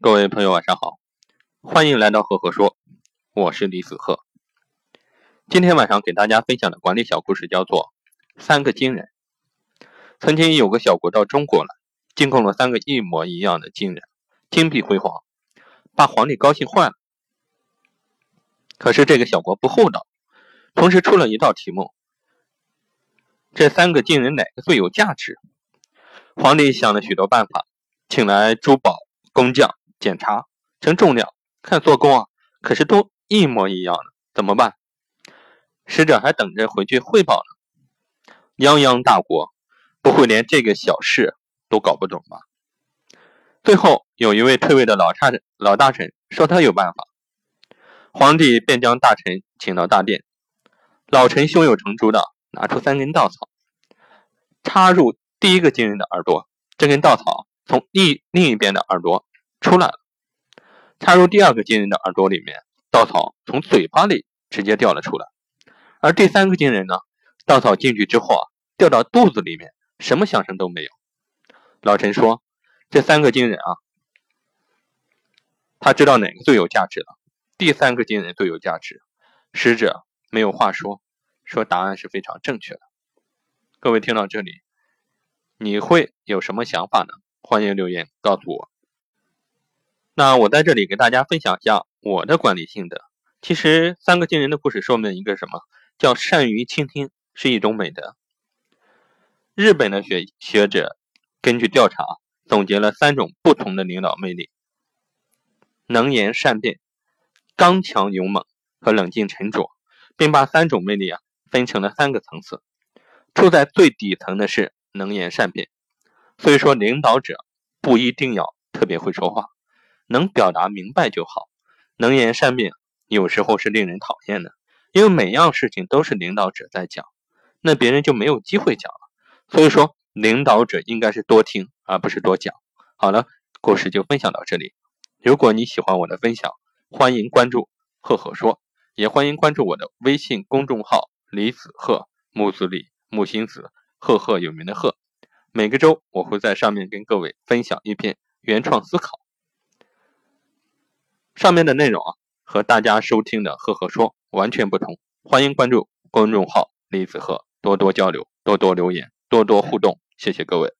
各位朋友，晚上好，欢迎来到赫赫说，我是李子赫。今天晚上给大家分享的管理小故事叫做《三个金人》。曾经有个小国到中国来，进贡了三个一模一样的金人，金碧辉煌，把皇帝高兴坏了。可是这个小国不厚道，同时出了一道题目：这三个金人哪个最有价值？皇帝想了许多办法，请来珠宝工匠。检查称重量，看做工啊，可是都一模一样的，怎么办？使者还等着回去汇报呢。泱泱大国，不会连这个小事都搞不懂吧？最后有一位退位的老差老大臣说他有办法，皇帝便将大臣请到大殿，老臣胸有成竹的拿出三根稻草，插入第一个金人的耳朵，这根稻草从另另一边的耳朵。出来了，插入第二个金人的耳朵里面，稻草从嘴巴里直接掉了出来。而第三个金人呢，稻草进去之后啊，掉到肚子里面，什么响声都没有。老陈说：“这三个金人啊，他知道哪个最有价值了。第三个金人最有价值。”使者没有话说，说答案是非常正确的。各位听到这里，你会有什么想法呢？欢迎留言告诉我。那我在这里给大家分享一下我的管理心得。其实三个惊人的故事说明一个什么？叫善于倾听是一种美德。日本的学学者根据调查总结了三种不同的领导魅力：能言善辩、刚强勇猛和冷静沉着，并把三种魅力啊分成了三个层次。处在最底层的是能言善辩，所以说领导者不一定要特别会说话。能表达明白就好，能言善辩有时候是令人讨厌的，因为每样事情都是领导者在讲，那别人就没有机会讲了。所以说，领导者应该是多听而不是多讲。好了，故事就分享到这里。如果你喜欢我的分享，欢迎关注赫赫说，也欢迎关注我的微信公众号李子赫木子李木心子赫赫有名的赫。每个周我会在上面跟各位分享一篇原创思考。上面的内容啊，和大家收听的赫赫说完全不同。欢迎关注公众号李子赫，多多交流，多多留言，多多互动。谢谢各位。